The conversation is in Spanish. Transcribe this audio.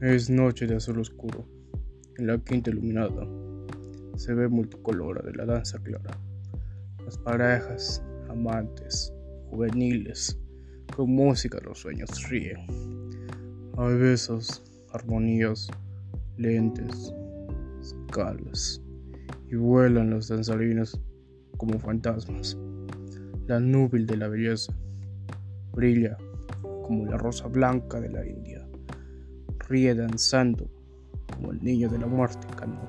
Es noche de azul oscuro. En la quinta iluminada se ve multicolora de la danza clara. Las parejas, amantes, juveniles, con música los sueños ríen. Hay besos, armonías, lentes, escalas, y vuelan los danzarinos como fantasmas. La nube de la belleza brilla como la rosa blanca de la India. Ríe danzando como el niño de la muerte calmo.